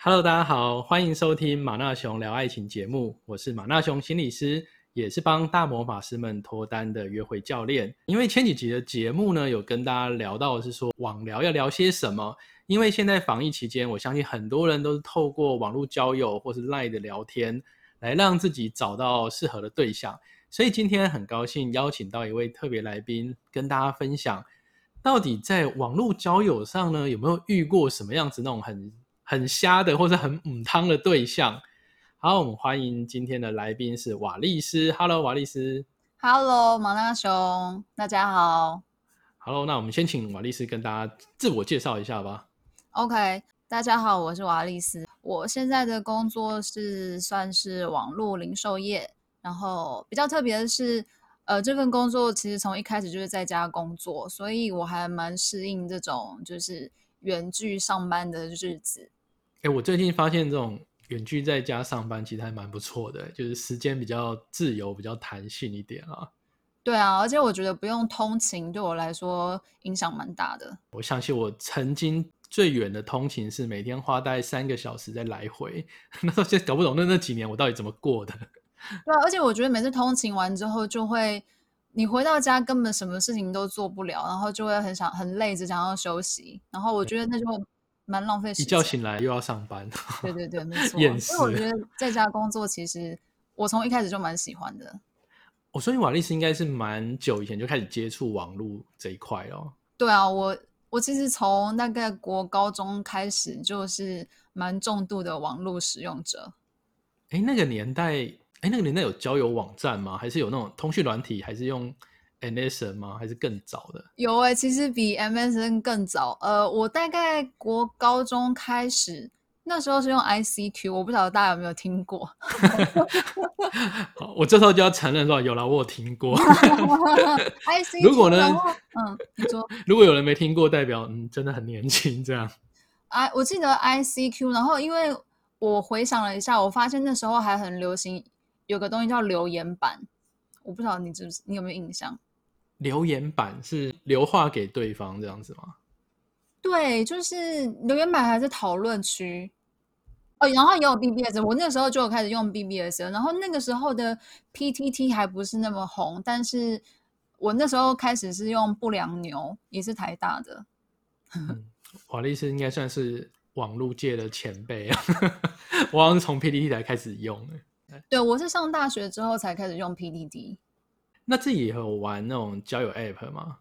Hello，大家好，欢迎收听马纳熊聊爱情节目，我是马纳熊心理师，也是帮大魔法师们脱单的约会教练。因为前几集的节目呢，有跟大家聊到是说网聊要聊些什么。因为现在防疫期间，我相信很多人都是透过网络交友或是 Line 的聊天，来让自己找到适合的对象。所以今天很高兴邀请到一位特别来宾，跟大家分享，到底在网络交友上呢，有没有遇过什么样子那种很。很瞎的或者很母汤的对象。好，我们欢迎今天的来宾是瓦利斯。Hello，瓦利斯。Hello，马拉熊，大家好。Hello，那我们先请瓦利斯跟大家自我介绍一下吧。OK，大家好，我是瓦利斯。我现在的工作是算是网络零售业，然后比较特别的是，呃，这份工作其实从一开始就是在家工作，所以我还蛮适应这种就是远距上班的日子。哎，我最近发现这种远距在家上班其实还蛮不错的，就是时间比较自由，比较弹性一点啊。对啊，而且我觉得不用通勤，对我来说影响蛮大的。我相信我曾经最远的通勤是每天花大概三个小时在来回，那时候就搞不懂那那几年我到底怎么过的。对啊，而且我觉得每次通勤完之后，就会你回到家根本什么事情都做不了，然后就会很想很累，只想要休息。然后我觉得那就。蛮浪费时间，一觉醒来又要上班。对对对，没 错。所以我觉得在家工作，其实我从一开始就蛮喜欢的。我说，瓦力斯应该是蛮久以前就开始接触网络这一块哦。对啊，我我其实从大概国高中开始就是蛮重度的网络使用者。哎，那个年代，哎，那个年代有交友网站吗？还是有那种通讯软体？还是用？MSN 吗？还是更早的？有哎，其实比 MSN 更早。呃，我大概国高中开始，那时候是用 ICQ，我不晓得大家有没有听过。好，我这时候就要承认说，有了，我有听过。ICQ，如果呢？嗯，你说，如果有人没听过，代表嗯，真的很年轻这样。I 我记得 ICQ，然后因为我回想了一下，我发现那时候还很流行有个东西叫留言板，我不知道你知不知，你有没有印象？留言板是留话给对方这样子吗？对，就是留言板还是讨论区哦，然后也有 BBS，我那时候就有开始用 BBS，然后那个时候的 PTT 还不是那么红，但是我那时候开始是用不良牛，也是台大的。华丽斯应该算是网络界的前辈啊，我好像是从 PTT 才开始用的。对，我是上大学之后才开始用 PTT。那自己有玩那种交友 App 吗？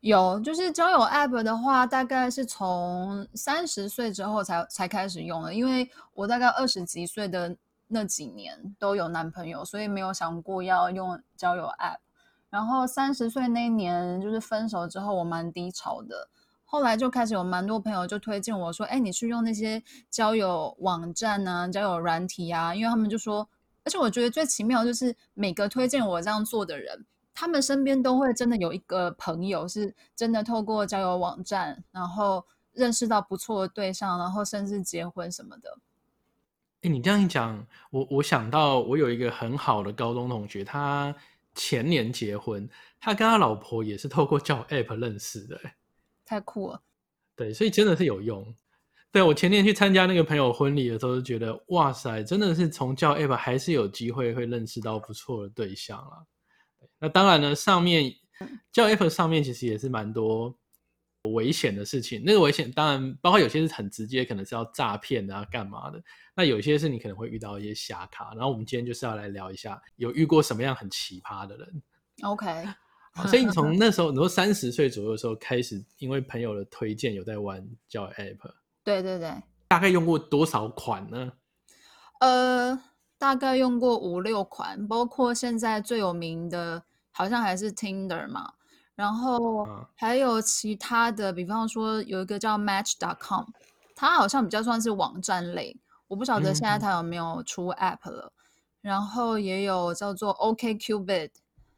有，就是交友 App 的话，大概是从三十岁之后才才开始用的。因为我大概二十几岁的那几年都有男朋友，所以没有想过要用交友 App。然后三十岁那一年，就是分手之后，我蛮低潮的。后来就开始有蛮多朋友就推荐我说：“哎，你去用那些交友网站啊，交友软体啊，因为他们就说。”而且我觉得最奇妙就是每个推荐我这样做的人，他们身边都会真的有一个朋友是真的透过交友网站，然后认识到不错的对象，然后甚至结婚什么的。哎，你这样一讲，我我想到我有一个很好的高中同学，他前年结婚，他跟他老婆也是透过交友 App 认识的，太酷了。对，所以真的是有用。对我前年去参加那个朋友婚礼的时候，就觉得哇塞，真的是从教 app 还是有机会会认识到不错的对象啊。那当然呢，上面教 app 上面其实也是蛮多危险的事情。那个危险当然包括有些是很直接，可能是要诈骗啊、干嘛的。那有些是你可能会遇到一些瞎卡。然后我们今天就是要来聊一下，有遇过什么样很奇葩的人。OK，所以你从 那时候，你说三十岁左右的时候开始，因为朋友的推荐有在玩叫 app。对对对，大概用过多少款呢？呃，大概用过五六款，包括现在最有名的，好像还是 Tinder 嘛，然后还有其他的，比方说有一个叫 Match.com，它好像比较算是网站类，我不晓得现在它有没有出 App 了。然后也有叫做 OKCupid，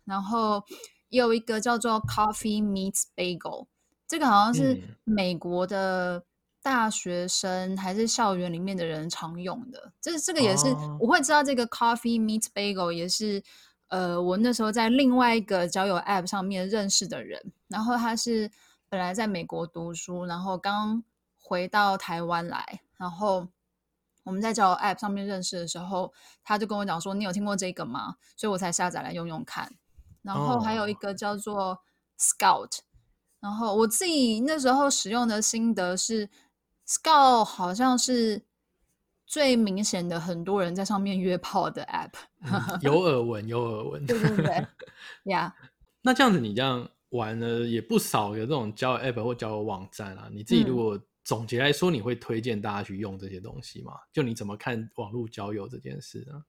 然后也有一个叫做 Coffee Meets Bagel，这个好像是美国的。大学生还是校园里面的人常用的，这这个也是我会知道这个 Coffee Meet Bagel 也是呃，我那时候在另外一个交友 App 上面认识的人，然后他是本来在美国读书，然后刚回到台湾来，然后我们在交友 App 上面认识的时候，他就跟我讲说：“你有听过这个吗？”所以我才下载来用用看。然后还有一个叫做 Scout，然后我自己那时候使用的心得是，Scout 好像是最明显的，很多人在上面约炮的 App。有耳闻，有耳闻。对对对，呀。那这样子，你这样玩了也不少有这种交友 App 或交友网站啊。你自己如果总结来说，你会推荐大家去用这些东西吗？就你怎么看网络交友这件事呢？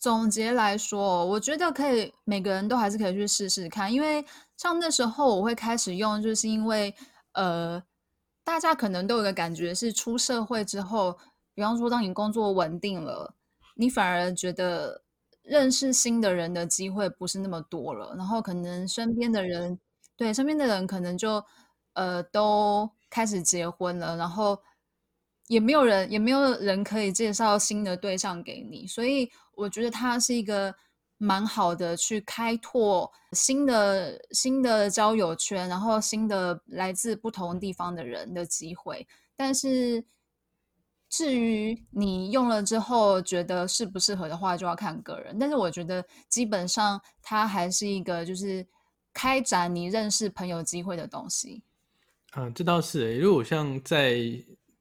总结来说，我觉得可以，每个人都还是可以去试试看。因为像那时候我会开始用，就是因为呃，大家可能都有个感觉是出社会之后，比方说当你工作稳定了，你反而觉得认识新的人的机会不是那么多了，然后可能身边的人，对身边的人可能就呃都。开始结婚了，然后也没有人，也没有人可以介绍新的对象给你，所以我觉得它是一个蛮好的去开拓新的新的交友圈，然后新的来自不同地方的人的机会。但是至于你用了之后觉得适不适合的话，就要看个人。但是我觉得基本上它还是一个就是开展你认识朋友机会的东西。嗯，这倒是。如果像在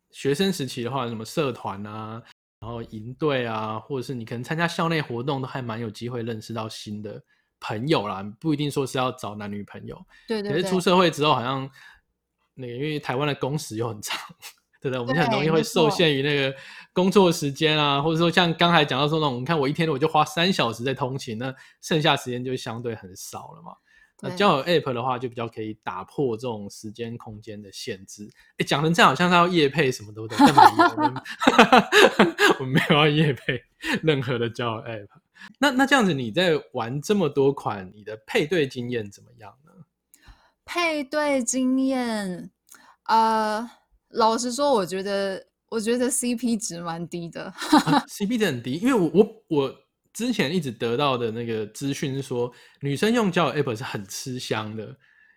学生时期的话，什么社团啊，然后营队啊，或者是你可能参加校内活动，都还蛮有机会认识到新的朋友啦。不一定说是要找男女朋友。对对。可是出社会之后，好像那个因为台湾的工时又很长，对不对？我们很容易会受限于那个工作时间啊，或者说像刚才讲到说那种，你看我一天我就花三小时在通勤，那剩下时间就相对很少了嘛。那交友 App 的话，就比较可以打破这种时间空间的限制。哎，讲成这样，好像是要夜配什么都的，但没有，我们没有要夜配任何的交友 App。那那这样子，你在玩这么多款，你的配对经验怎么样呢？配对经验，呃，老实说，我觉得我觉得 CP 值蛮低的，CP 值很低，因为我我我。之前一直得到的那个资讯是说，女生用交友 app 是很吃香的，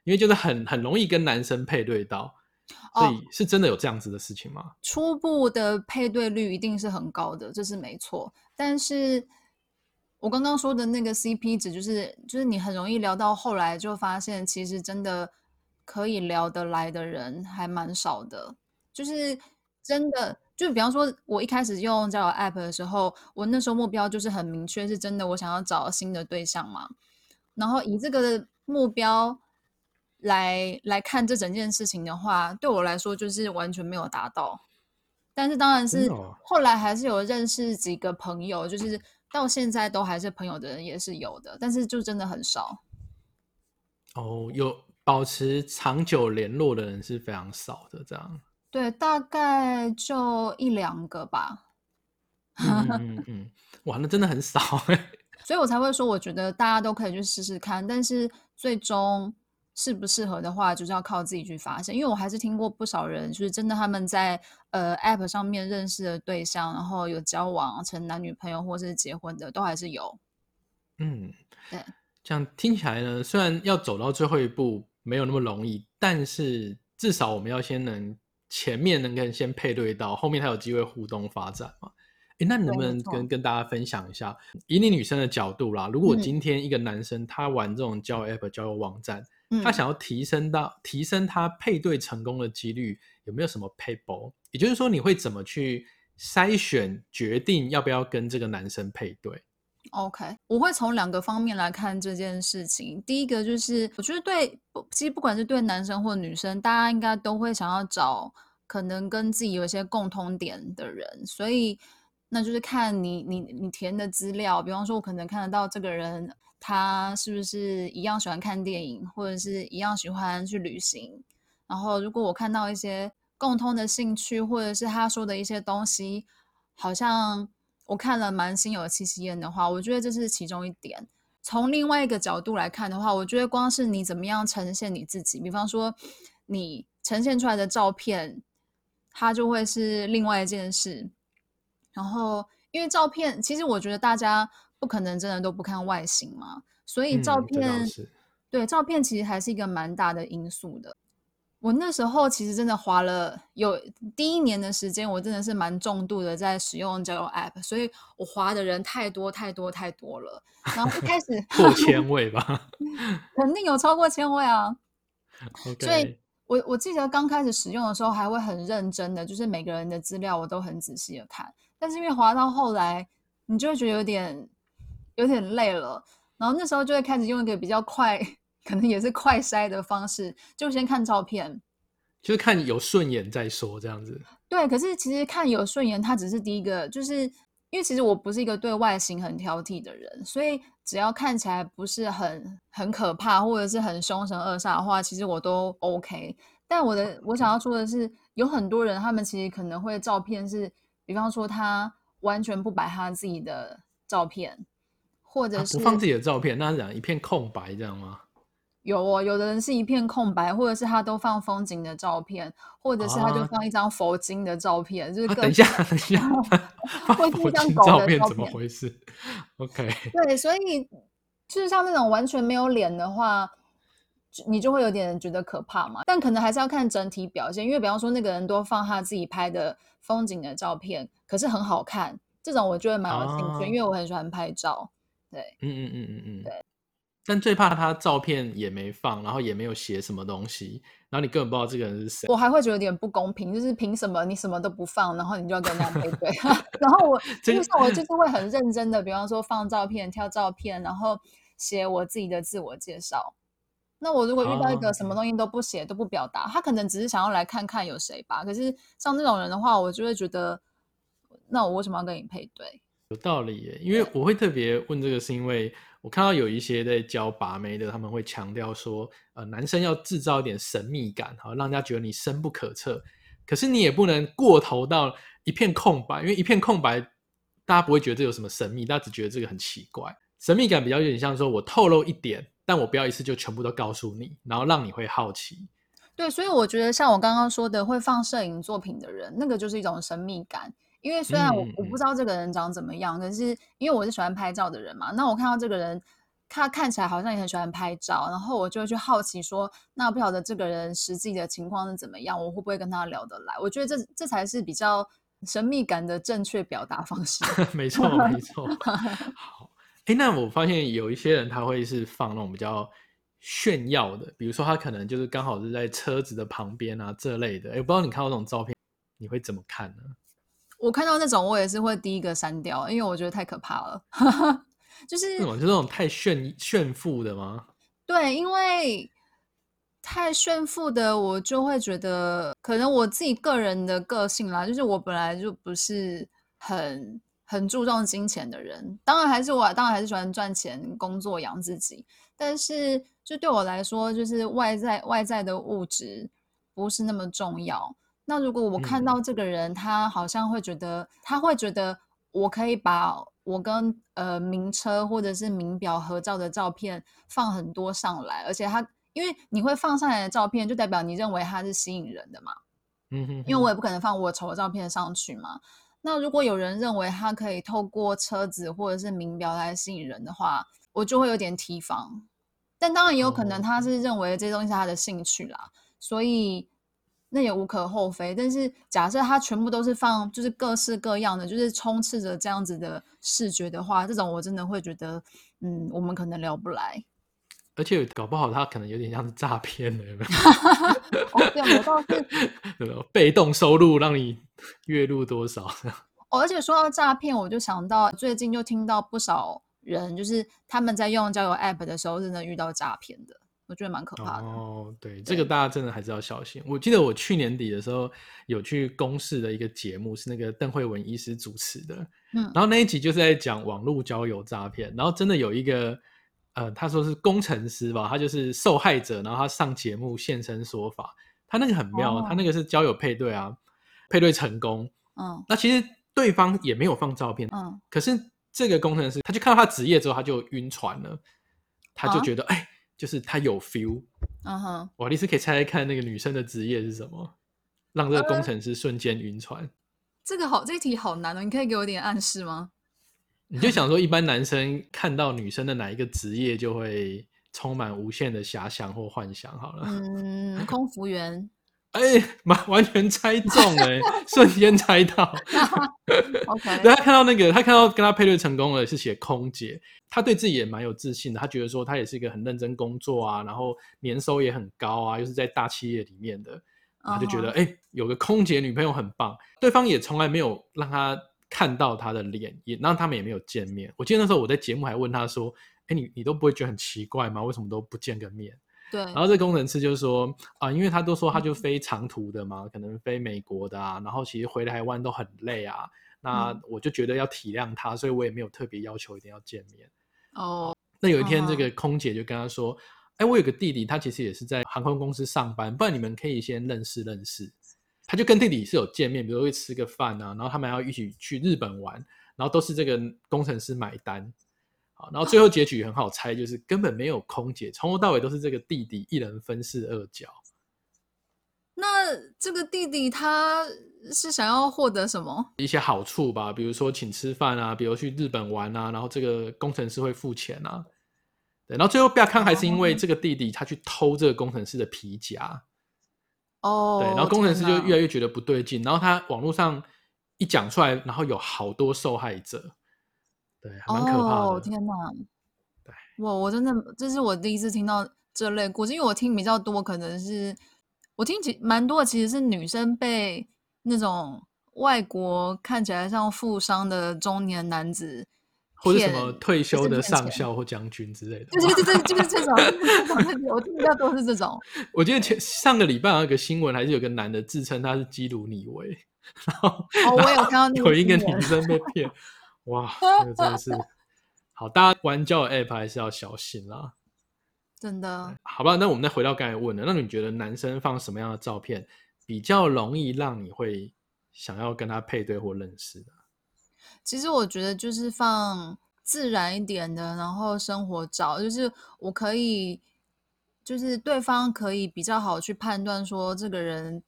因为就是很很容易跟男生配对到，所以是真的有这样子的事情吗？初步的配对率一定是很高的，这是没错。但是我刚刚说的那个 CP 值，就是就是你很容易聊到后来，就发现其实真的可以聊得来的人还蛮少的，就是真的。就比方说，我一开始用交友 App 的时候，我那时候目标就是很明确，是真的我想要找新的对象嘛。然后以这个目标来来看这整件事情的话，对我来说就是完全没有达到。但是当然是后来还是有认识几个朋友，就是到现在都还是朋友的人也是有的，但是就真的很少。哦，有保持长久联络的人是非常少的，这样。对，大概就一两个吧。嗯嗯 嗯，哇，那真的很少哎。所以我才会说，我觉得大家都可以去试试看，但是最终适不适合的话，就是要靠自己去发现。因为我还是听过不少人，就是真的他们在呃 App 上面认识的对象，然后有交往成男女朋友或是结婚的，都还是有。嗯，对。这样听起来呢，虽然要走到最后一步没有那么容易，但是至少我们要先能。前面能跟先配对到，后面才有机会互动发展嘛？哎，那你能不能跟跟大家分享一下，以你女生的角度啦，如果今天一个男生他玩这种交友 App、交友网站，他想要提升到提升他配对成功的几率，有没有什么 paper？也就是说，你会怎么去筛选决定要不要跟这个男生配对？OK，我会从两个方面来看这件事情。第一个就是，我觉得对，其实不管是对男生或女生，大家应该都会想要找可能跟自己有一些共通点的人。所以，那就是看你你你填的资料，比方说，我可能看得到这个人他是不是一样喜欢看电影，或者是一样喜欢去旅行。然后，如果我看到一些共通的兴趣，或者是他说的一些东西，好像。我看了蛮心有戚戚焉的话，我觉得这是其中一点。从另外一个角度来看的话，我觉得光是你怎么样呈现你自己，比方说你呈现出来的照片，它就会是另外一件事。然后，因为照片，其实我觉得大家不可能真的都不看外形嘛，所以照片对照片其实还是一个蛮大的因素的。我那时候其实真的花了有第一年的时间，我真的是蛮重度的在使用交友 App，所以我滑的人太多太多太多了。然后一开始 过千位吧，肯定有超过千位啊。所以我我记得刚开始使用的时候还会很认真的，就是每个人的资料我都很仔细的看。但是因为滑到后来，你就会觉得有点有点累了，然后那时候就会开始用一个比较快。可能也是快筛的方式，就先看照片，就是看有顺眼再说这样子。对，可是其实看有顺眼，它只是第一个，就是因为其实我不是一个对外形很挑剔的人，所以只要看起来不是很很可怕，或者是很凶神恶煞的话，其实我都 OK。但我的我想要说的是，有很多人他们其实可能会照片是，比方说他完全不摆他自己的照片，或者是不放自己的照片，那是讲一片空白这样吗？有哦，有的人是一片空白，或者是他都放风景的照片，或者是他就放一张佛经的照片，就是等一下，等一下，或者是张狗的照片，怎么回事？OK，对，所以就是像那种完全没有脸的话，你就会有点觉得可怕嘛。但可能还是要看整体表现，因为比方说那个人都放他自己拍的风景的照片，可是很好看，这种我就会蛮有兴趣，因为我很喜欢拍照。对，嗯嗯嗯嗯嗯，对。但最怕他照片也没放，然后也没有写什么东西，然后你根本不知道这个人是谁。我还会觉得有点不公平，就是凭什么你什么都不放，然后你就要跟人家配对？然后我基本上我就是会很认真的，比方说放照片、挑照片，然后写我自己的自我介绍。那我如果遇到一个什么东西都不写、都不表达，他可能只是想要来看看有谁吧。可是像这种人的话，我就会觉得，那我为什么要跟你配对？有道理耶，因为我会特别问这个，是因为。我看到有一些在教拔眉的，他们会强调说，呃，男生要制造一点神秘感，好让人家觉得你深不可测。可是你也不能过头到一片空白，因为一片空白，大家不会觉得这有什么神秘，大家只觉得这个很奇怪。神秘感比较有点像说，我透露一点，但我不要一次就全部都告诉你，然后让你会好奇。对，所以我觉得像我刚刚说的，会放摄影作品的人，那个就是一种神秘感。因为虽然我我不知道这个人长怎么样，可是因为我是喜欢拍照的人嘛，那我看到这个人，他看起来好像也很喜欢拍照，然后我就会去好奇说，那不晓得这个人实际的情况是怎么样，我会不会跟他聊得来？我觉得这这才是比较神秘感的正确表达方式。没错，没错。好，哎，那我发现有一些人他会是放那种比较炫耀的，比如说他可能就是刚好是在车子的旁边啊这类的。哎，不知道你看到这种照片，你会怎么看呢？我看到那种，我也是会第一个删掉，因为我觉得太可怕了。就是那种，就那种太炫炫富的吗？对，因为太炫富的，我就会觉得，可能我自己个人的个性啦，就是我本来就不是很很注重金钱的人。当然，还是我当然还是喜欢赚钱、工作养自己。但是，就对我来说，就是外在外在的物质不是那么重要。那如果我看到这个人，他好像会觉得，他会觉得我可以把我跟呃名车或者是名表合照的照片放很多上来，而且他因为你会放上来的照片，就代表你认为他是吸引人的嘛。嗯哼。因为我也不可能放我丑的照片上去嘛。那如果有人认为他可以透过车子或者是名表来吸引人的话，我就会有点提防。但当然也有可能他是认为这些东西是他的兴趣啦，所以。那也无可厚非，但是假设它全部都是放，就是各式各样的，就是充斥着这样子的视觉的话，这种我真的会觉得，嗯，我们可能聊不来。而且搞不好他可能有点像是诈骗的，有没有？对，我倒是 被动收入让你月入多少？哦，而且说到诈骗，我就想到最近就听到不少人，就是他们在用交友 App 的时候，真的遇到诈骗的。我觉得蛮可怕的哦。对，这个大家真的还是要小心。我记得我去年底的时候有去公视的一个节目，是那个邓慧文医师主持的。嗯，然后那一集就是在讲网络交友诈骗。然后真的有一个呃，他说是工程师吧，他就是受害者，然后他上节目现身说法。他那个很妙，他那个是交友配对啊，配对成功。嗯，那其实对方也没有放照片。嗯，可是这个工程师他就看到他职业之后，他就晕船了，他就觉得哎。就是他有 feel，嗯哼，瓦力斯可以猜猜看那个女生的职业是什么，让这个工程师瞬间晕船。这个好，这题好难哦，你可以给我点暗示吗？你就想说，一般男生看到女生的哪一个职业就会充满无限的遐想或幻想。好了，嗯，空服员。哎，完完全猜中哎，瞬间猜到。OK，对他看到那个，他看到跟他配对成功了，是写空姐，他对自己也蛮有自信的。他觉得说他也是一个很认真工作啊，然后年收也很高啊，又是在大企业里面的，他就觉得哎，有个空姐女朋友很棒。对方也从来没有让他看到他的脸，也让他们也没有见面。我记得那时候我在节目还问他说，哎，你你都不会觉得很奇怪吗？为什么都不见个面？对，然后这工程师就说啊，因为他都说他就飞长途的嘛，可能飞美国的啊，然后其实回台湾都很累啊，那我就觉得要体谅他，所以我也没有特别要求一定要见面。哦，那有一天这个空姐就跟他说，哎，我有个弟弟，他其实也是在航空公司上班，不然你们可以先认识认识。他就跟弟弟是有见面，比如会吃个饭啊，然后他们要一起去日本玩，然后都是这个工程师买单。然后最后结局很好猜，就是根本没有空姐，从头到尾都是这个弟弟一人分饰二角。那这个弟弟他是想要获得什么？一些好处吧，比如说请吃饭啊，比如去日本玩啊，然后这个工程师会付钱啊。对，然后最后不要看，还是因为这个弟弟他去偷这个工程师的皮夹。哦。对，然后工程师就越来越觉得不对劲，然后他网络上一讲出来，然后有好多受害者。对，蛮可怕的。天哪！对，我我真的这是我第一次听到这类故事，因为我听比较多，可能是我听其蛮多的，其实是女生被那种外国看起来像富商的中年男子，或者什么退休的上校或将军之类的。对对对对，就是这种，我听比较多是这种。我记得前上个礼拜有个新闻，还是有个男的自称他是基鲁尼维，然后哦，我有看到有一个女生被骗。哇，这个真的是好，大家玩交友 App 还是要小心啦。真的，好吧，那我们再回到刚才问的，那你觉得男生放什么样的照片比较容易让你会想要跟他配对或认识的？其实我觉得就是放自然一点的，然后生活照，就是我可以，就是对方可以比较好去判断说这个人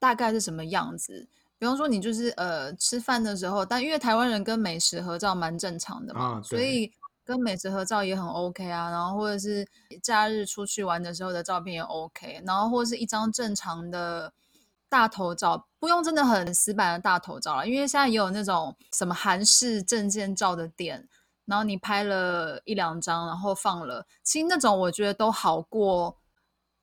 大概是什么样子。比方说，你就是呃吃饭的时候，但因为台湾人跟美食合照蛮正常的嘛，所以跟美食合照也很 OK 啊。然后或者是假日出去玩的时候的照片也 OK。然后或者是一张正常的大头照，不用真的很死板的大头照了，因为现在也有那种什么韩式证件照的店，然后你拍了一两张，然后放了，其实那种我觉得都好过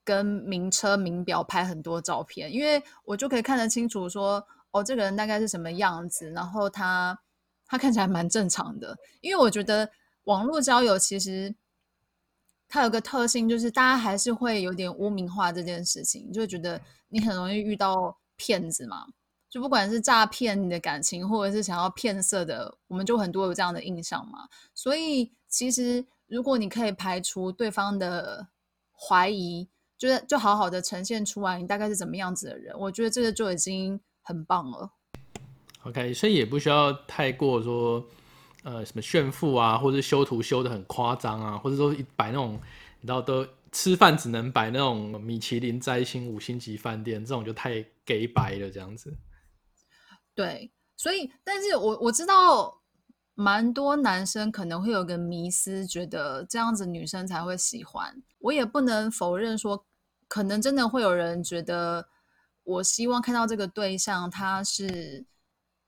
跟名车名表拍很多照片，因为我就可以看得清楚说。哦，这个人大概是什么样子？然后他他看起来蛮正常的，因为我觉得网络交友其实它有个特性，就是大家还是会有点污名化这件事情，就觉得你很容易遇到骗子嘛。就不管是诈骗你的感情，或者是想要骗色的，我们就很多有这样的印象嘛。所以其实如果你可以排除对方的怀疑，就是就好好的呈现出来你大概是怎么样子的人，我觉得这个就已经。很棒了，OK，所以也不需要太过说，呃，什么炫富啊，或者修图修的很夸张啊，或者说一摆那种，你知道都吃饭只能摆那种米其林摘星五星级饭店，这种就太 gay 白了这样子。对，所以，但是我我知道蛮多男生可能会有个迷思，觉得这样子女生才会喜欢。我也不能否认说，可能真的会有人觉得。我希望看到这个对象，他是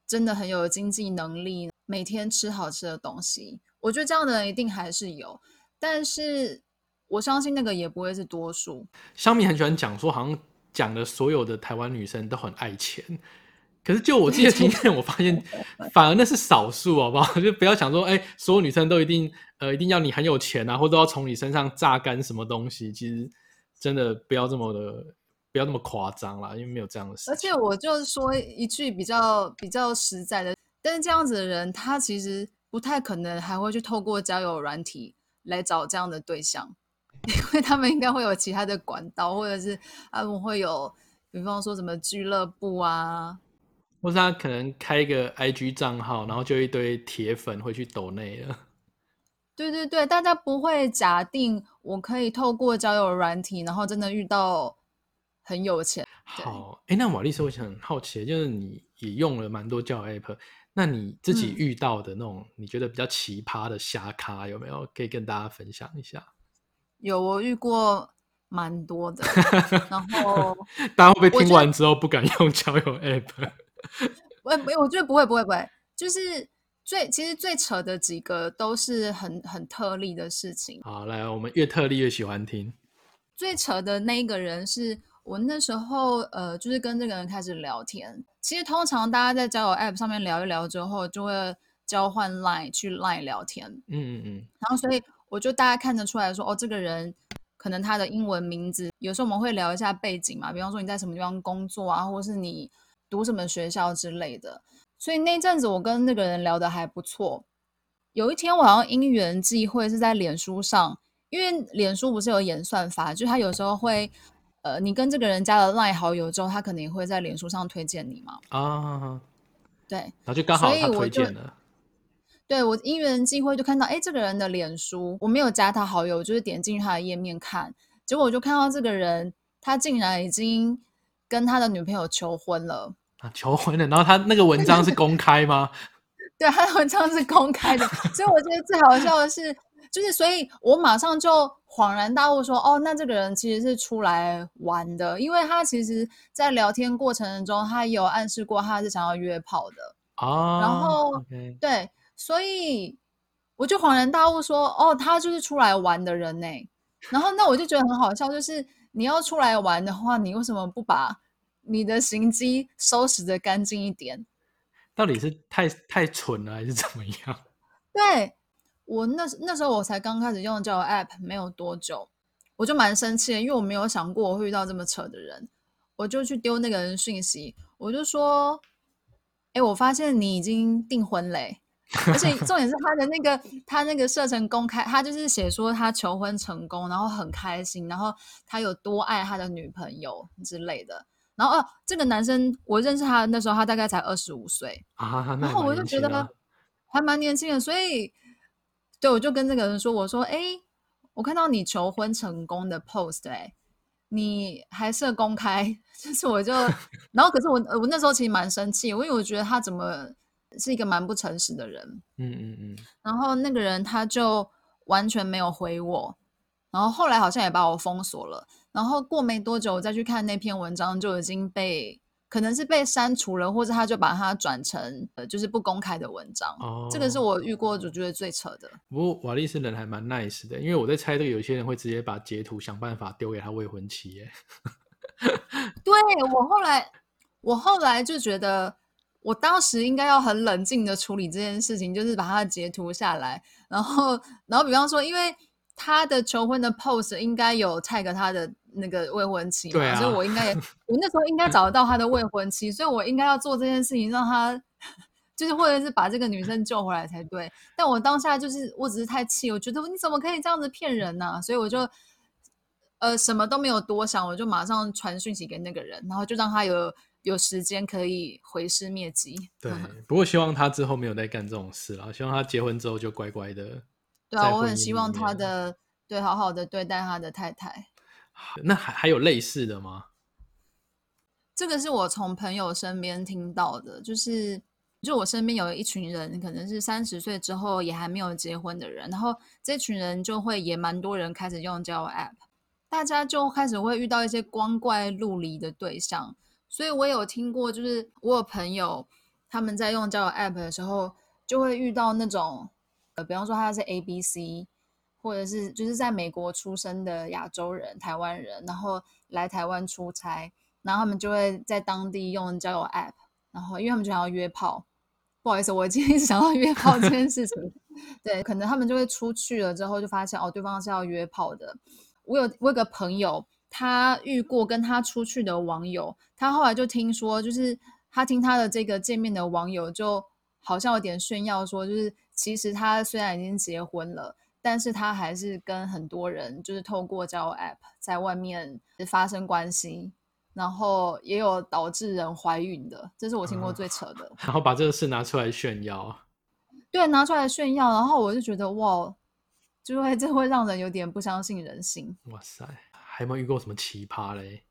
真的很有经济能力，每天吃好吃的东西。我觉得这样的人一定还是有，但是我相信那个也不会是多数。香米很喜欢讲说，好像讲的所有的台湾女生都很爱钱，可是就我自己的经验，我发现反而那是少数，好不好？就不要想说，哎，所有女生都一定呃一定要你很有钱啊，或者要从你身上榨干什么东西。其实真的不要这么的。不要那么夸张啦，因为没有这样的事。而且我就说一句比较比较实在的，但是这样子的人，他其实不太可能还会去透过交友软体来找这样的对象，因为他们应该会有其他的管道，或者是他们会有，比方说什么俱乐部啊，或是他可能开一个 IG 账号，然后就一堆铁粉会去抖内了。对对对，大家不会假定我可以透过交友软体，然后真的遇到。很有钱。好，哎，那瓦丽斯，我想很好奇，就是你也用了蛮多交友 app，那你自己遇到的那种你觉得比较奇葩的虾咖有没有可以跟大家分享一下？有我遇过蛮多的，然后 大家会不会听完之后不敢用 交友 App？我没有，我觉得不会，不会，不会。就是最其实最扯的几个都是很很特例的事情。好，来，我们越特例越喜欢听。最扯的那一个人是我那时候，呃，就是跟这个人开始聊天。其实通常大家在交友 App 上面聊一聊之后，就会交换 Line 去 Line 聊天。嗯嗯嗯。然后所以我就大家看得出来说，哦，这个人可能他的英文名字，有时候我们会聊一下背景嘛，比方说你在什么地方工作啊，或者是你读什么学校之类的。所以那阵子我跟那个人聊得还不错。有一天我好像因缘际会是在脸书上。因为脸书不是有演算法，就他有时候会，呃，你跟这个人加了赖好友之后，他肯定会在脸书上推荐你嘛。啊，对，然后就刚好他推荐了。对我因缘际会就看到，哎，这个人的脸书我没有加他好友，就是点进去他的页面看，结果我就看到这个人，他竟然已经跟他的女朋友求婚了。啊，求婚了，然后他那个文章是公开吗？对，他的文章是公开的，所以我觉得最好笑的是。就是，所以我马上就恍然大悟，说：“哦，那这个人其实是出来玩的，因为他其实，在聊天过程中，他有暗示过他是想要约炮的啊。然后，对，所以我就恍然大悟，说：哦，他就是出来玩的人呢。然后，那我就觉得很好笑，就是你要出来玩的话，你为什么不把你的行迹收拾的干净一点？到底是太太蠢了，还是怎么样？对。”我那那时候我才刚开始用交友 App 没有多久，我就蛮生气的，因为我没有想过我会遇到这么扯的人，我就去丢那个人讯息，我就说：“哎，我发现你已经订婚嘞，而且 重点是他的那个他那个设成公开，他就是写说他求婚成功，然后很开心，然后他有多爱他的女朋友之类的。然后哦，这个男生我认识他那时候他大概才二十五岁啊，然后我就觉得还蛮年轻的，所以。对，我就跟这个人说：“我说，哎，我看到你求婚成功的 post，哎，你还设公开，就是我就，然后可是我我那时候其实蛮生气，因为我觉得他怎么是一个蛮不诚实的人，嗯嗯嗯，然后那个人他就完全没有回我，然后后来好像也把我封锁了，然后过没多久我再去看那篇文章就已经被。”可能是被删除了，或者他就把它转成呃，就是不公开的文章。哦，这个是我遇过我觉得最扯的。不过瓦利斯人还蛮 nice 的，因为我在猜这个有些人会直接把截图想办法丢给他未婚妻。耶。对我后来，我后来就觉得，我当时应该要很冷静的处理这件事情，就是把它截图下来，然后，然后比方说，因为他的求婚的 pose 应该有 tag 他的。那个未婚妻，对所以我应该也，我那时候应该找得到他的未婚妻，所以我应该要做这件事情，让他就是或者是把这个女生救回来才对。但我当下就是我只是太气，我觉得你怎么可以这样子骗人呢？所以我就呃什么都没有多想，我就马上传讯息给那个人，然后就让他有有时间可以回师灭迹。对，不过希望他之后没有再干这种事了，希望他结婚之后就乖乖的。对啊，我很希望他的对好好的对待他的太太。那还还有类似的吗？这个是我从朋友身边听到的，就是就我身边有一群人，可能是三十岁之后也还没有结婚的人，然后这群人就会也蛮多人开始用交友 App，大家就开始会遇到一些光怪陆离的对象，所以我有听过，就是我有朋友他们在用交友 App 的时候，就会遇到那种呃，比方说他是 A B C。或者是就是在美国出生的亚洲人、台湾人，然后来台湾出差，然后他们就会在当地用交友 App，然后因为他们就想要约炮。不好意思，我今天 想要约炮这件事情，对，可能他们就会出去了之后就发现哦，对方是要约炮的。我有我有个朋友，他遇过跟他出去的网友，他后来就听说，就是他听他的这个见面的网友，就好像有点炫耀说，就是其实他虽然已经结婚了。但是他还是跟很多人就是透过交友 App 在外面发生关系，然后也有导致人怀孕的，这是我听过最扯的。然后把这个事拿出来炫耀，对，拿出来炫耀，然后我就觉得哇，就会这会让人有点不相信人性。哇塞，还没有遇过什么奇葩嘞？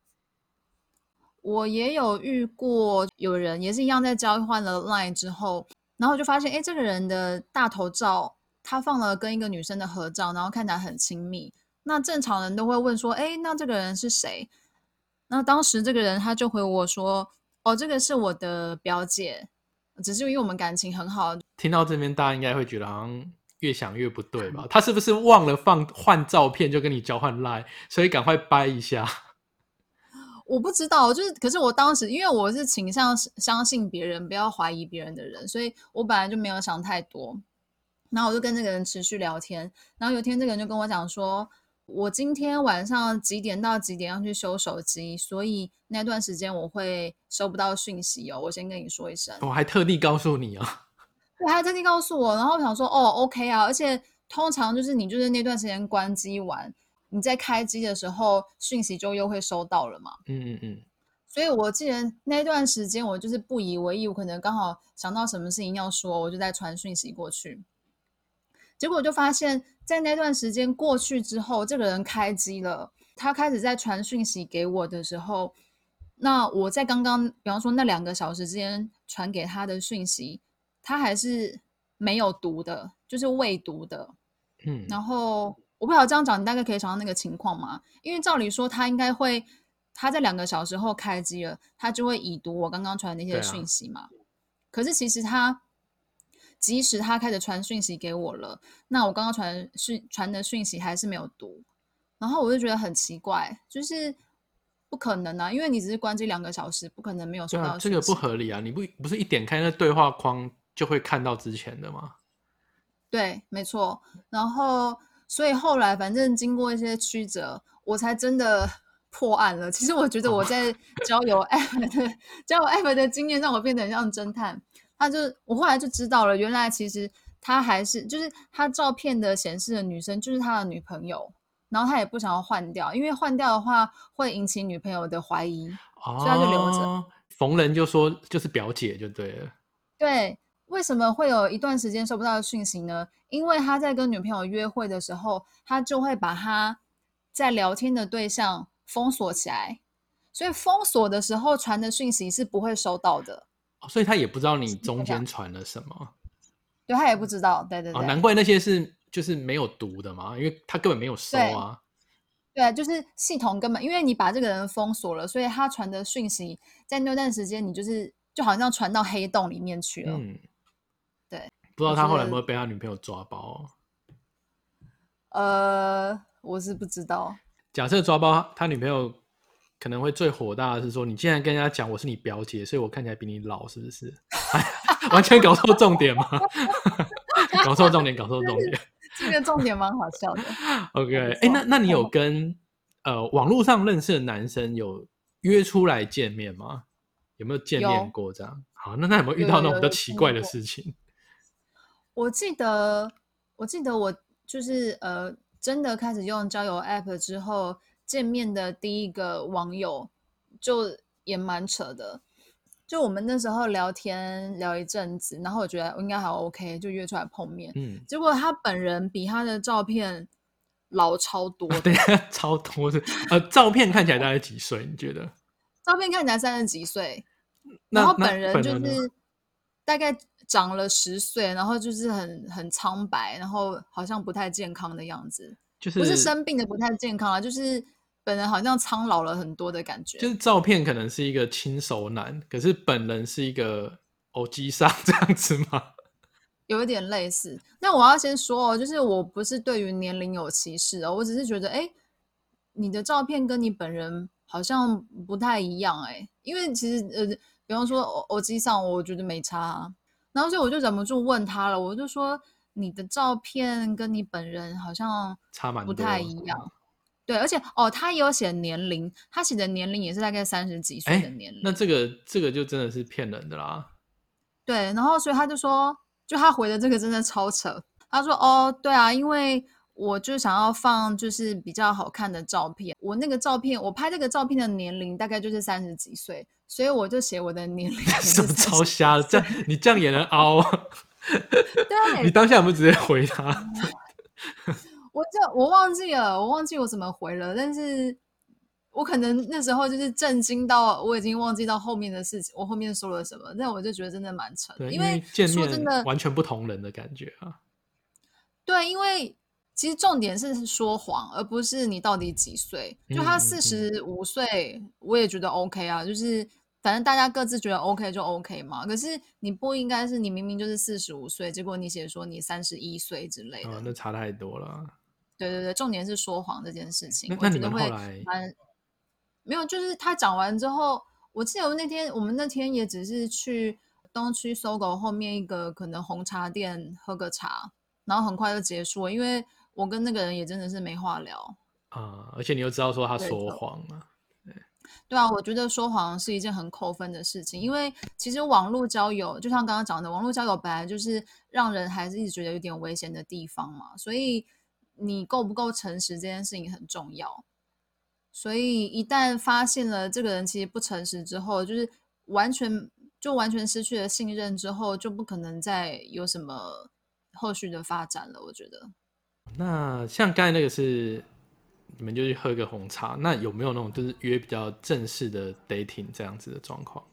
我也有遇过，有人也是一样，在交换了 Line 之后，然后就发现，哎，这个人的大头照。他放了跟一个女生的合照，然后看起来很亲密，那正常人都会问说，哎，那这个人是谁？那当时这个人他就回我说，哦，这个是我的表姐，只是因为我们感情很好。听到这边，大家应该会觉得好像越想越不对吧？他是不是忘了放换照片就跟你交换赖，所以赶快掰一下？我不知道，就是可是我当时因为我是倾向相信别人，不要怀疑别人的人，所以我本来就没有想太多。然后我就跟这个人持续聊天，然后有一天这个人就跟我讲说，我今天晚上几点到几点要去修手机，所以那段时间我会收不到讯息哦。我先跟你说一声，我还特地告诉你啊，对，还特地告诉我。然后我想说，哦，OK 啊，而且通常就是你就是那段时间关机完。你在开机的时候，讯息就又会收到了嘛？嗯嗯嗯。所以我记得那段时间，我就是不以为意，我可能刚好想到什么事情要说，我就在传讯息过去。结果就发现，在那段时间过去之后，这个人开机了，他开始在传讯息给我的时候，那我在刚刚，比方说那两个小时之间传给他的讯息，他还是没有读的，就是未读的。嗯，然后。我不晓得这样讲，你大概可以想到那个情况吗？因为照理说，他应该会他在两个小时后开机了，他就会已读我刚刚传的那些讯息嘛。可是其实他即使他开始传讯息给我了，那我刚刚传讯传的讯息还是没有读，然后我就觉得很奇怪，就是不可能啊，因为你只是关机两个小时，不可能没有收到。这个不合理啊！你不不是一点开那对话框就会看到之前的吗？对，没错。然后。所以后来，反正经过一些曲折，我才真的 破案了。其实我觉得我在交友 app 的交友 app 的经验让我变得很像侦探。他就我后来就知道了，原来其实他还是就是他照片的显示的女生就是他的女朋友，然后他也不想要换掉，因为换掉的话会引起女朋友的怀疑，所以他就留着。逢人就说就是表姐就对了。对。为什么会有一段时间收不到讯息呢？因为他在跟女朋友约会的时候，他就会把他在聊天的对象封锁起来，所以封锁的时候传的讯息是不会收到的。所以他也不知道你中间传了什么，对他也不知道。对对对，难怪那些是就是没有读的嘛，因为他根本没有收啊。对，就是系统根本因为你把这个人封锁了，所以他传的讯息在那段时间你就是就好像传到黑洞里面去了。不知道他后来有没有被他女朋友抓包？呃，我是不知道。假设抓包，他女朋友可能会最火大的是说：“你竟然跟人家讲我是你表姐，所以我看起来比你老，是不是？” 完全搞错重点吗？搞错重点，搞错重点。这个重点蛮好笑的。OK，哎，那那你有跟呃网络上认识的男生有约出来见面吗？有没有见面过？这样好，那那有没有遇到那种比较奇怪的事情？我记得，我记得我就是呃，真的开始用交友 App 之后，见面的第一个网友就也蛮扯的。就我们那时候聊天聊一阵子，然后我觉得我应该还 OK，就约出来碰面。嗯，结果他本人比他的照片老超多，对，超多的。呃，照片看起来大概几岁？你觉得？照片看起来三十几岁，然后本人就是大概。长了十岁，然后就是很很苍白，然后好像不太健康的样子，就是不是生病的不太健康啊，就是本人好像苍老了很多的感觉。就是照片可能是一个轻熟男，可是本人是一个偶机上这样子吗？有一点类似。那我要先说哦，就是我不是对于年龄有歧视哦，我只是觉得，哎，你的照片跟你本人好像不太一样，哎，因为其实呃，比方说偶偶机上，我觉得没差。然后所以我就忍不住问他了，我就说你的照片跟你本人好像差蛮不太一样，对，而且哦，他也有写年龄，他写的年龄也是大概三十几岁的年龄，那这个这个就真的是骗人的啦。对，然后所以他就说，就他回的这个真的超扯，他说哦，对啊，因为我就想要放就是比较好看的照片，我那个照片我拍这个照片的年龄大概就是三十几岁。所以我就写我的年龄，什么超瞎的？这样 你这样也能凹？对，你当下有没有直接回他？我就我忘记了，我忘记我怎么回了。但是我可能那时候就是震惊到我已经忘记到后面的事情，我后面说了什么。但我就觉得真的蛮沉，因为见面真的完全不同人的感觉啊。对，因为其实重点是说谎，而不是你到底几岁。就他四十五岁，我也觉得 OK 啊，就是反正大家各自觉得 OK 就 OK 嘛。可是你不应该是你明明就是四十五岁，结果你写说你三十一岁之类的，那差太多了。对对对，重点是说谎这件事情。那你们后来没有？就是他讲完之后，我记得那天我们那天也只是去东区搜狗后面一个可能红茶店喝个茶，然后很快就结束了，因为。我跟那个人也真的是没话聊啊，而且你又知道说他说谎了，对对啊，我觉得说谎是一件很扣分的事情，因为其实网络交友就像刚刚讲的，网络交友本来就是让人还是一直觉得有点危险的地方嘛，所以你够不够诚实这件事情很重要。所以一旦发现了这个人其实不诚实之后，就是完全就完全失去了信任之后，就不可能再有什么后续的发展了。我觉得。那像刚才那个是你们就去喝个红茶，那有没有那种就是约比较正式的 dating 这样子的状况？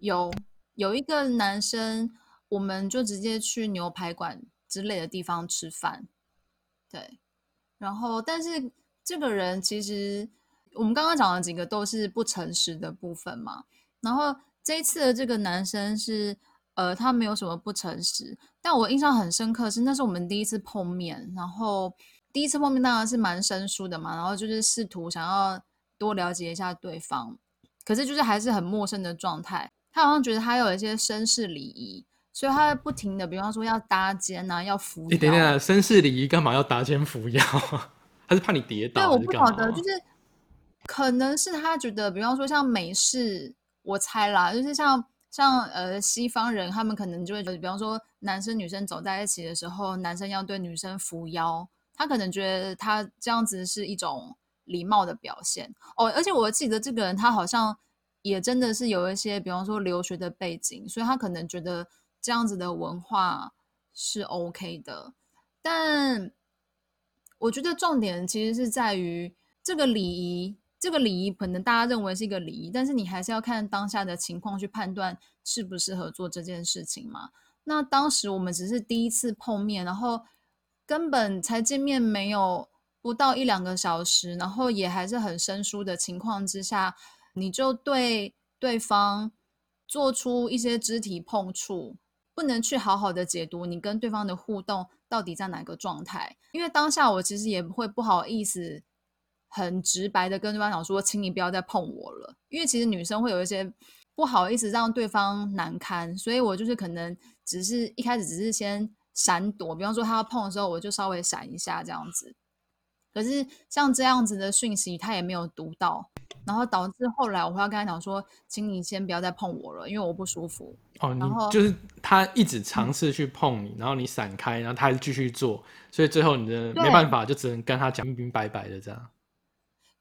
有，有一个男生，我们就直接去牛排馆之类的地方吃饭，对。然后，但是这个人其实我们刚刚讲的几个都是不诚实的部分嘛。然后这一次的这个男生是。呃，他没有什么不诚实，但我印象很深刻是那是我们第一次碰面，然后第一次碰面当然是蛮生疏的嘛，然后就是试图想要多了解一下对方，可是就是还是很陌生的状态。他好像觉得他有一些绅士礼仪，所以他不停的，比方说要搭肩啊，要扶。你等等，绅士礼仪干嘛要搭肩扶腰？他是怕你跌倒？对，我不晓得，就是可能是他觉得，比方说像美式，我猜啦，就是像。像呃西方人，他们可能就会觉得，比方说男生女生走在一起的时候，男生要对女生扶腰，他可能觉得他这样子是一种礼貌的表现哦。而且我记得这个人他好像也真的是有一些，比方说留学的背景，所以他可能觉得这样子的文化是 OK 的。但我觉得重点其实是在于这个礼仪。这个礼仪可能大家认为是一个礼仪，但是你还是要看当下的情况去判断适不适合做这件事情嘛。那当时我们只是第一次碰面，然后根本才见面没有不到一两个小时，然后也还是很生疏的情况之下，你就对对方做出一些肢体碰触，不能去好好的解读你跟对方的互动到底在哪个状态，因为当下我其实也会不好意思。很直白的跟对方讲说，请你不要再碰我了，因为其实女生会有一些不好意思让对方难堪，所以我就是可能只是一开始只是先闪躲，比方说他要碰的时候，我就稍微闪一下这样子。可是像这样子的讯息，他也没有读到，然后导致后来我会要跟他讲说，请你先不要再碰我了，因为我不舒服。哦，然后就是他一直尝试去碰你，然后你闪开，然后他还是继续做，所以最后你的没办法，就只能跟他讲明明白白的这样。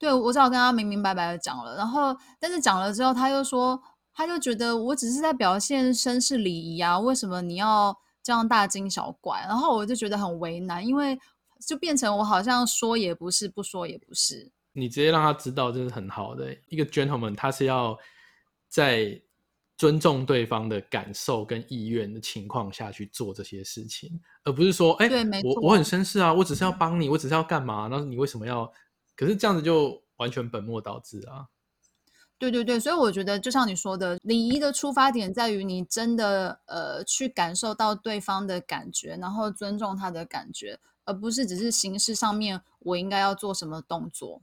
对，我只好跟他明明白白的讲了，然后但是讲了之后，他又说，他就觉得我只是在表现绅士礼仪啊，为什么你要这样大惊小怪？然后我就觉得很为难，因为就变成我好像说也不是，不说也不是。你直接让他知道这是很好的一个 gentleman，他是要在尊重对方的感受跟意愿的情况下去做这些事情，而不是说，哎，我我很绅士啊，我只是要帮你，我只是要干嘛？那你为什么要？可是这样子就完全本末倒置啊！对对对，所以我觉得就像你说的，礼仪的出发点在于你真的呃去感受到对方的感觉，然后尊重他的感觉，而不是只是形式上面我应该要做什么动作。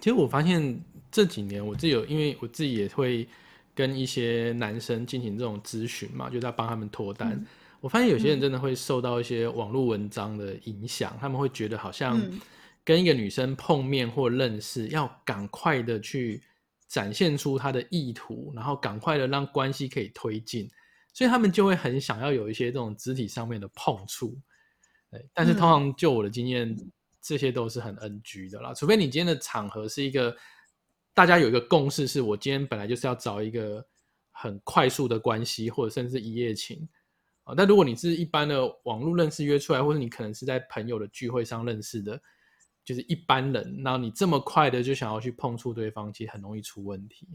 其实我发现这几年我自己有，因为我自己也会跟一些男生进行这种咨询嘛，就在帮他们脱单。我发现有些人真的会受到一些网络文章的影响，他们会觉得好像。跟一个女生碰面或认识，要赶快的去展现出他的意图，然后赶快的让关系可以推进，所以他们就会很想要有一些这种肢体上面的碰触。对，但是通常就我的经验，这些都是很 NG 的啦，除非你今天的场合是一个大家有一个共识，是我今天本来就是要找一个很快速的关系，或者甚至一夜情啊。但如果你是一般的网络认识约出来，或者你可能是在朋友的聚会上认识的。就是一般人，然后你这么快的就想要去碰触对方，其实很容易出问题。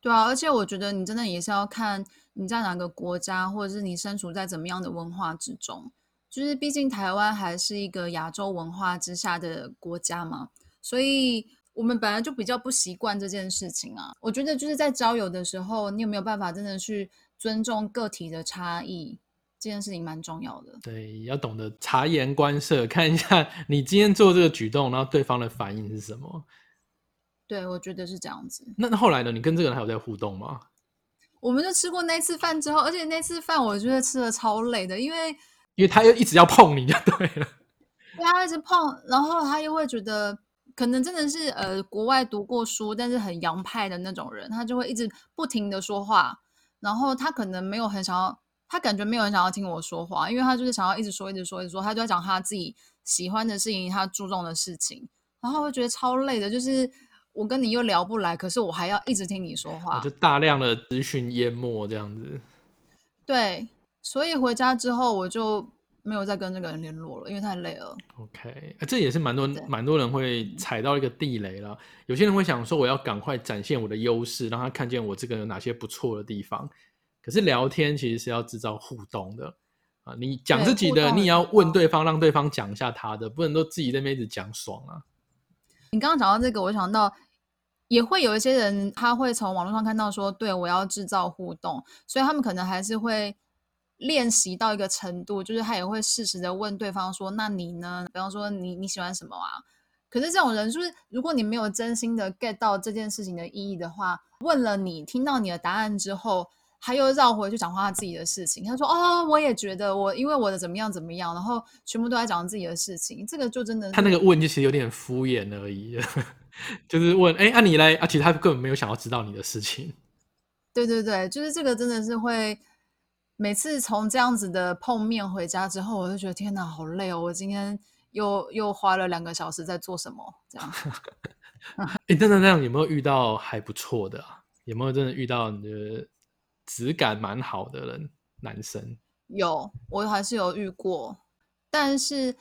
对啊，而且我觉得你真的也是要看你在哪个国家，或者是你身处在怎么样的文化之中。就是毕竟台湾还是一个亚洲文化之下的国家嘛，所以我们本来就比较不习惯这件事情啊。我觉得就是在交友的时候，你有没有办法真的去尊重个体的差异，这件事情蛮重要的。对，要懂得察言观色，看一下你今天做这个举动，然后对方的反应是什么。对，我觉得是这样子。那那后来呢？你跟这个人还有在互动吗？我们就吃过那次饭之后，而且那次饭我觉得吃的超累的，因为因为他又一直要碰你就对了，对他一直碰，然后他又会觉得可能真的是呃国外读过书，但是很洋派的那种人，他就会一直不停的说话，然后他可能没有很想要，他感觉没有人想要听我说话，因为他就是想要一直说一直说一直说，他就在讲他自己喜欢的事情，他注重的事情，然后会觉得超累的，就是。我跟你又聊不来，可是我还要一直听你说话，就大量的资讯淹没这样子。对，所以回家之后我就没有再跟这个人联络了，因为太累了。OK，这也是蛮多蛮多人会踩到一个地雷了。有些人会想说，我要赶快展现我的优势，让他看见我这个有哪些不错的地方。可是聊天其实是要制造互动的啊，你讲自己的，你也要问对方，让对方讲一下他的，不能都自己在那边一直讲爽啊。你刚刚讲到这个，我想到。也会有一些人，他会从网络上看到说，对我要制造互动，所以他们可能还是会练习到一个程度，就是他也会适时的问对方说：“那你呢？比方说你你喜欢什么啊？”可是这种人，就是如果你没有真心的 get 到这件事情的意义的话，问了你听到你的答案之后，他又绕回去讲话他自己的事情。他说：“哦，我也觉得我因为我的怎么样怎么样，然后全部都在讲自己的事情。”这个就真的他那个问就其实有点敷衍而已。就是问，哎，啊你来啊？其实他根本没有想要知道你的事情。对对对，就是这个真的是会每次从这样子的碰面回家之后，我就觉得天哪，好累哦！我今天又又花了两个小时在做什么？这样。哎，真的那样有没有遇到还不错的？有没有真的遇到你的质感蛮好的人？男生有，我还是有遇过，但是。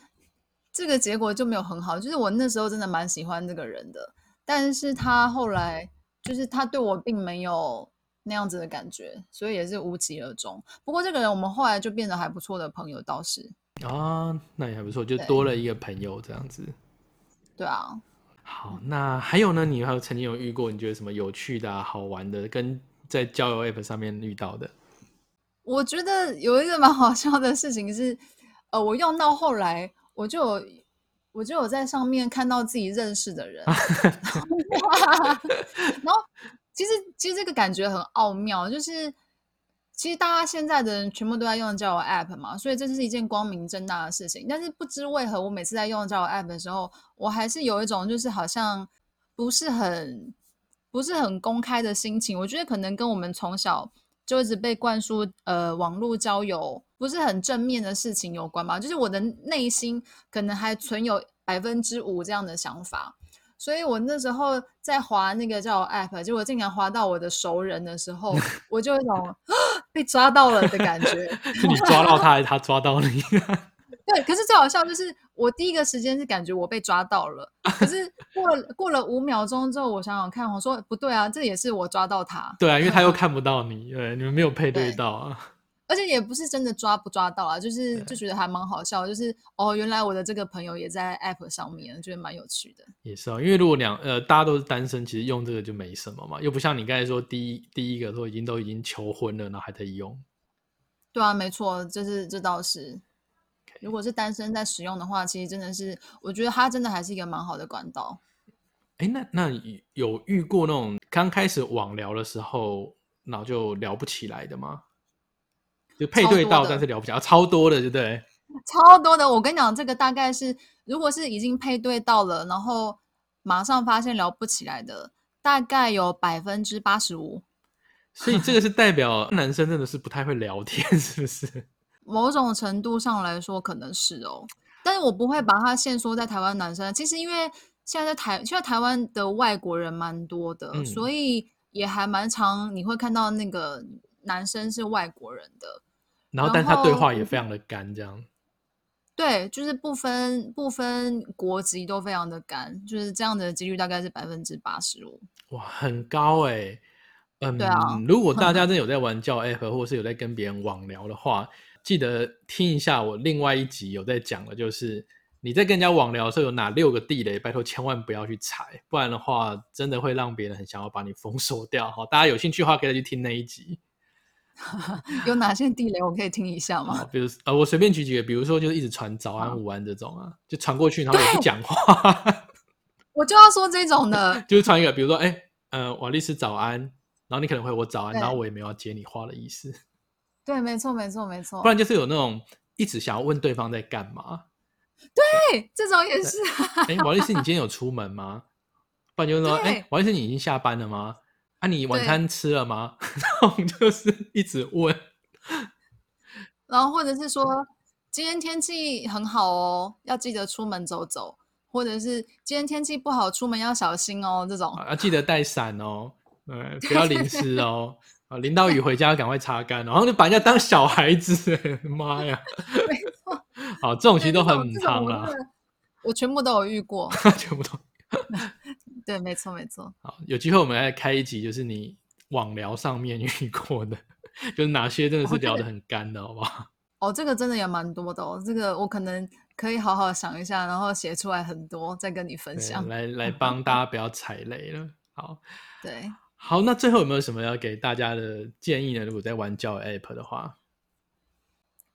这个结果就没有很好，就是我那时候真的蛮喜欢这个人的，但是他后来就是他对我并没有那样子的感觉，所以也是无疾而终。不过这个人我们后来就变得还不错的朋友，倒是啊，那也还不错，就多了一个朋友这样子。对啊，好，那还有呢？你还有曾经有遇过你觉得什么有趣的好玩的，跟在交友 app 上面遇到的？我觉得有一个蛮好笑的事情是，呃，我用到后来。我就有，我就有在上面看到自己认识的人，然后其实其实这个感觉很奥妙，就是其实大家现在的人全部都在用交友 App 嘛，所以这是一件光明正大的事情。但是不知为何，我每次在用交友 App 的时候，我还是有一种就是好像不是很不是很公开的心情。我觉得可能跟我们从小。就一直被灌输，呃，网络交友不是很正面的事情有关吧？就是我的内心可能还存有百分之五这样的想法，所以我那时候在滑那个叫 app，结果竟然滑到我的熟人的时候，我就一种 被抓到了的感觉。你抓到他，还是他抓到你？对，可是最好笑就是我第一个时间是感觉我被抓到了，可是过了过了五秒钟之后，我想想看，我说不对啊，这也是我抓到他。对啊，因为他又 看不到你，对，你们没有配对到啊。而且也不是真的抓不抓到啊，就是就觉得还蛮好笑，就是哦，原来我的这个朋友也在 app 上面，觉得蛮有趣的。也是啊，因为如果两呃大家都是单身，其实用这个就没什么嘛，又不像你刚才说第一第一个说已经都已经求婚了，然后还在用。对啊，没错，就是这倒是。如果是单身在使用的话，其实真的是，我觉得它真的还是一个蛮好的管道。哎，那那有遇过那种刚开始网聊的时候，然后就聊不起来的吗？就配对到，但是聊不起来，超多的，对不对？超多的，我跟你讲，这个大概是，如果是已经配对到了，然后马上发现聊不起来的，大概有百分之八十五。所以这个是代表男生真的是不太会聊天，是不是？某种程度上来说，可能是哦，但是我不会把它限缩在台湾男生。其实，因为现在在台，现在台湾的外国人蛮多的，所以也还蛮常你会看到那个男生是外国人的。然后，但他对话也非常的干，这样。对，就是不分不分国籍都非常的干，就是这样的几率大概是百分之八十五。哇，很高哎。嗯，对啊。如果大家真的有在玩叫 app，或者是有在跟别人网聊的话。记得听一下我另外一集有在讲的，就是你在跟人家网聊的时候有哪六个地雷，拜托千万不要去踩，不然的话真的会让别人很想要把你封锁掉哈。大家有兴趣的话可以再去听那一集。有哪些地雷我可以听一下吗？比如呃，我随便举几个，比如说就是一直传早安、午安这种啊，就传过去然后也不讲话。我就要说这种的，就是传一个，比如说哎，呃，瓦利斯早安，然后你可能会我早安，然后我也没有要接你话的意思。对，没错，没错，没错。不然就是有那种一直想要问对方在干嘛。对，这种也是。哎，王律师，你今天有出门吗？不然就是说，哎，王律师，你已经下班了吗？啊，你晚餐吃了吗？然后就是一直问。然后或者是说，今天天气很好哦，要记得出门走走。或者是今天天气不好，出门要小心哦。这种啊，记得带伞哦，嗯，不要淋湿哦。淋到雨回家赶快擦干，然后就把人家当小孩子，妈呀！没错，好，这种其实都很长了。我全部都有遇过，全部都。对，没错，没错。好，有机会我们来开一集，就是你网聊上面遇过的，就是哪些真的是聊得很干的，好不好？哦，这个真的也蛮多的哦。这个我可能可以好好想一下，然后写出来很多，再跟你分享，来来帮大家不要踩雷了。好，对。好，那最后有没有什么要给大家的建议呢？如果在玩交友 App 的话，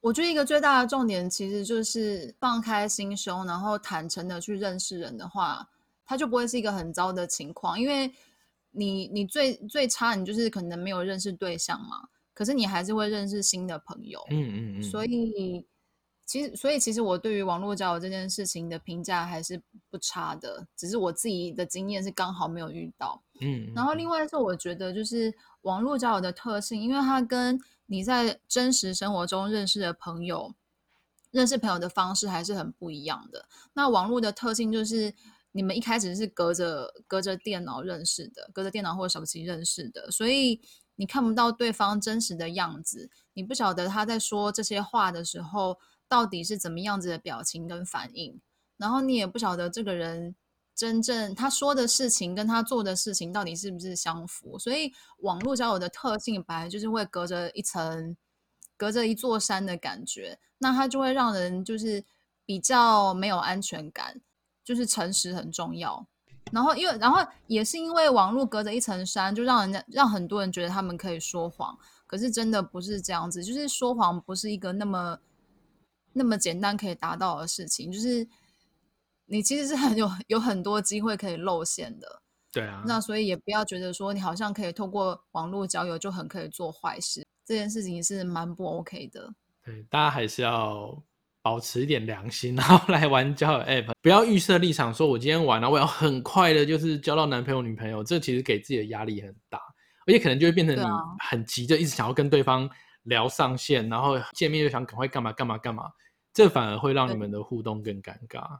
我觉得一个最大的重点其实就是放开心胸，然后坦诚的去认识人的话，它就不会是一个很糟的情况。因为你，你最最差，你就是可能没有认识对象嘛，可是你还是会认识新的朋友。嗯嗯嗯。所以，其实，所以其实我对于网络交友这件事情的评价还是不差的，只是我自己的经验是刚好没有遇到。嗯，然后另外是我觉得就是网络交友的特性，因为它跟你在真实生活中认识的朋友、认识朋友的方式还是很不一样的。那网络的特性就是你们一开始是隔着隔着电脑认识的，隔着电脑或手机认识的，所以你看不到对方真实的样子，你不晓得他在说这些话的时候到底是怎么样子的表情跟反应，然后你也不晓得这个人。真正他说的事情跟他做的事情到底是不是相符？所以网络交友的特性本来就是会隔着一层、隔着一座山的感觉，那它就会让人就是比较没有安全感。就是诚实很重要，然后因为然后也是因为网络隔着一层山，就让人家让很多人觉得他们可以说谎，可是真的不是这样子，就是说谎不是一个那么那么简单可以达到的事情，就是。你其实是很有 有很多机会可以露馅的，对啊。那所以也不要觉得说你好像可以透过网络交友就很可以做坏事，这件事情是蛮不 OK 的。对，大家还是要保持一点良心，然后来玩交友 App，不要预设立场，说我今天玩了，我要很快的，就是交到男朋友女朋友，这其实给自己的压力很大，而且可能就会变成你很急着一直想要跟对方聊上线，然后见面又想赶快干嘛干嘛干嘛，这反而会让你们的互动更尴尬。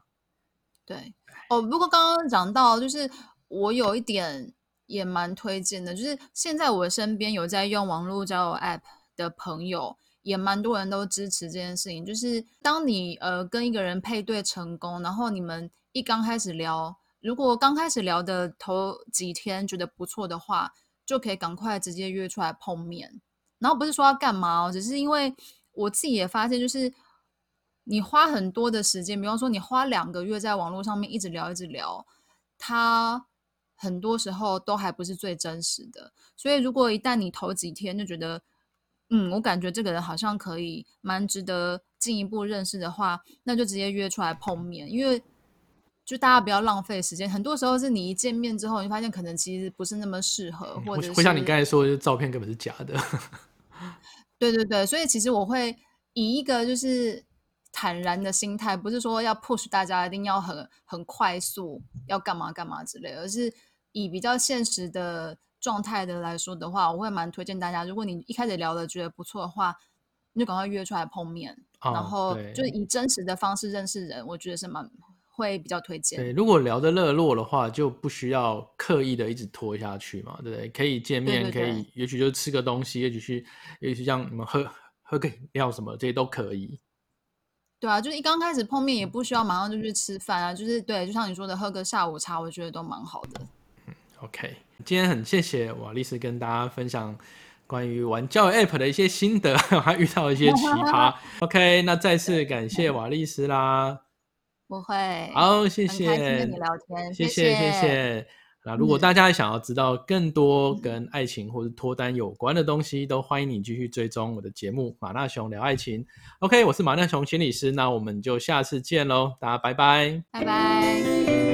对哦，不过刚刚讲到，就是我有一点也蛮推荐的，就是现在我身边有在用网络交友 App 的朋友，也蛮多人都支持这件事情。就是当你呃跟一个人配对成功，然后你们一刚开始聊，如果刚开始聊的头几天觉得不错的话，就可以赶快直接约出来碰面。然后不是说要干嘛哦，只是因为我自己也发现，就是。你花很多的时间，比方说你花两个月在网络上面一直聊一直聊，他很多时候都还不是最真实的。所以如果一旦你头几天就觉得，嗯，我感觉这个人好像可以蛮值得进一步认识的话，那就直接约出来碰面。因为就大家不要浪费时间，很多时候是你一见面之后，你发现可能其实不是那么适合，或者会像你刚才说，的，照片根本是假的。对对对，所以其实我会以一个就是。坦然的心态，不是说要 push 大家一定要很很快速要干嘛干嘛之类，而是以比较现实的状态的来说的话，我会蛮推荐大家，如果你一开始聊的觉得不错的话，你就赶快约出来碰面，然后就以真实的方式认识人，我觉得是蛮会比较推荐。对，如果聊得热络的话，就不需要刻意的一直拖下去嘛，对不对？可以见面，可以，也许就吃个东西，也许去，也许像你们喝喝个饮料什么，这些都可以。对啊，就是一刚开始碰面也不需要马上就去吃饭啊，就是对，就像你说的，喝个下午茶，我觉得都蛮好的。嗯，OK，今天很谢谢瓦丽斯跟大家分享关于玩教育 App 的一些心得，还遇到一些奇葩。OK，那再次感谢瓦丽斯啦。不会。好，谢谢。跟你聊天，谢谢谢谢。那如果大家想要知道更多跟爱情或者脱单有关的东西，都欢迎你继续追踪我的节目《马纳雄聊爱情》。OK，我是马纳雄心理师，那我们就下次见喽，大家拜拜，拜拜。